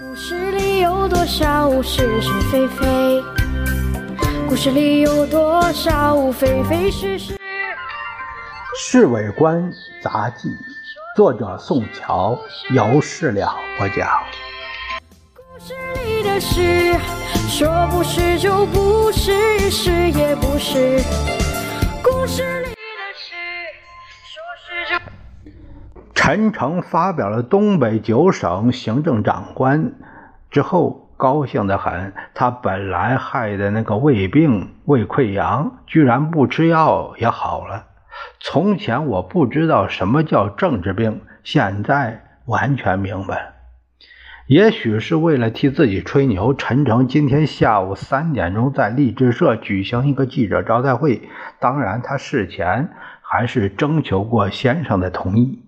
故事里有多少是是非非？故事里有多少非非是是？《侍卫官杂记》，作者宋乔，由事了播讲。故事里的事，说不是就不是，是也不是。故事里陈诚发表了东北九省行政长官之后，高兴得很。他本来害的那个胃病、胃溃疡，居然不吃药也好了。从前我不知道什么叫政治病，现在完全明白。也许是为了替自己吹牛，陈诚今天下午三点钟在励志社举行一个记者招待会。当然，他事前还是征求过先生的同意。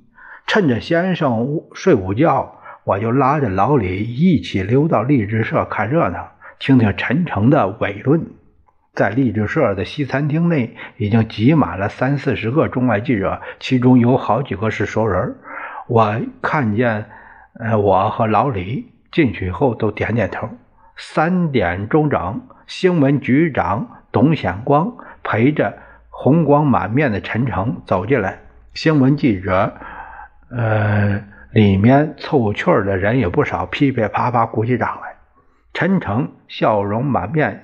趁着先生睡午觉，我就拉着老李一起溜到励志社看热闹，听听陈诚的伪论。在励志社的西餐厅内，已经挤满了三四十个中外记者，其中有好几个是熟人。我看见，呃，我和老李进去以后都点点头。三点钟整，新闻局长董显光陪着红光满面的陈诚走进来，新闻记者。呃，里面凑趣儿的人也不少，噼噼啪啪鼓起掌来。陈诚笑容满面，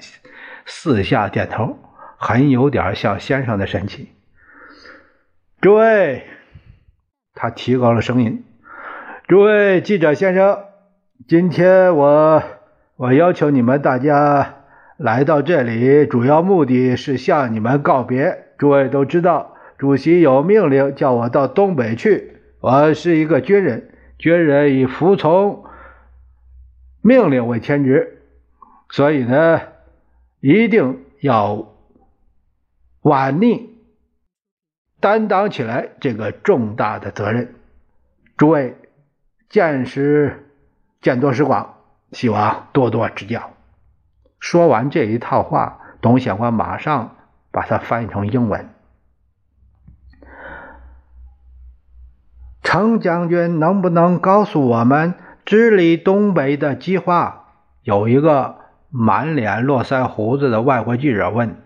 四下点头，很有点像先生的神气。诸位，他提高了声音：“诸位记者先生，今天我我要求你们大家来到这里，主要目的是向你们告别。诸位都知道，主席有命令叫我到东北去。”我是一个军人，军人以服从命令为天职，所以呢，一定要挽逆担当起来这个重大的责任。诸位见识见多识广，希望多多指教。说完这一套话，董显官马上把它翻译成英文。程将军能不能告诉我们治理东北的计划？有一个满脸络腮胡子的外国记者问。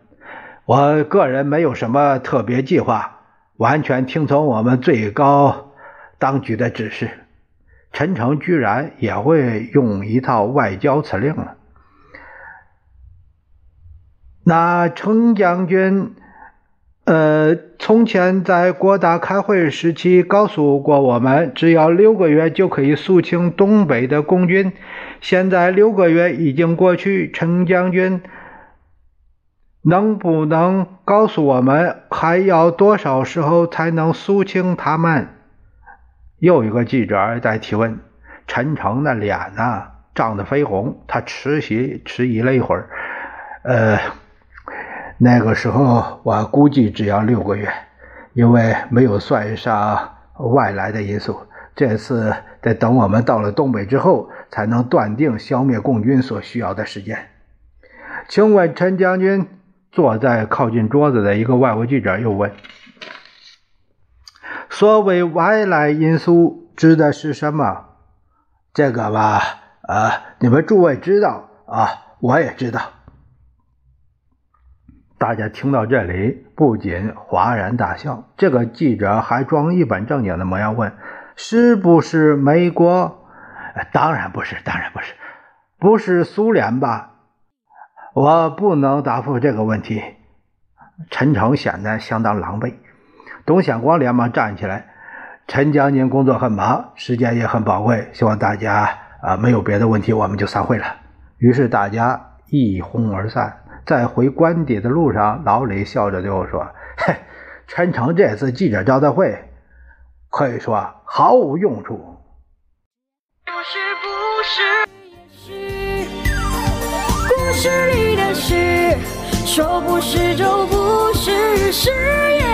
我个人没有什么特别计划，完全听从我们最高当局的指示。陈诚居然也会用一套外交辞令了。那程将军。呃，从前在国大开会时期告诉过我们，只要六个月就可以肃清东北的共军。现在六个月已经过去，陈将军能不能告诉我们还要多少时候才能肃清他们？又一个记者在提问。陈诚的脸呢涨得绯红，他迟疑迟疑了一会儿，呃。那个时候，我估计只要六个月，因为没有算上外来的因素。这次得等我们到了东北之后，才能断定消灭共军所需要的时间。请问陈将军，坐在靠近桌子的一个外国记者又问：“所谓外来因素指的是什么？”这个吧，啊，你们诸位知道啊，我也知道。大家听到这里，不仅哗然大笑。这个记者还装一本正经的模样问：“是不是美国？”“当然不是，当然不是，不是苏联吧？”“我不能答复这个问题。”陈诚显得相当狼狈。董显光连忙站起来：“陈将军工作很忙，时间也很宝贵，希望大家啊没有别的问题，我们就散会了。”于是大家一哄而散。在回官邸的路上，老李笑着对我说：“嘿，陈诚这次记者招待会可以说毫无用处。”，故事里的事，说不是就不是，是也。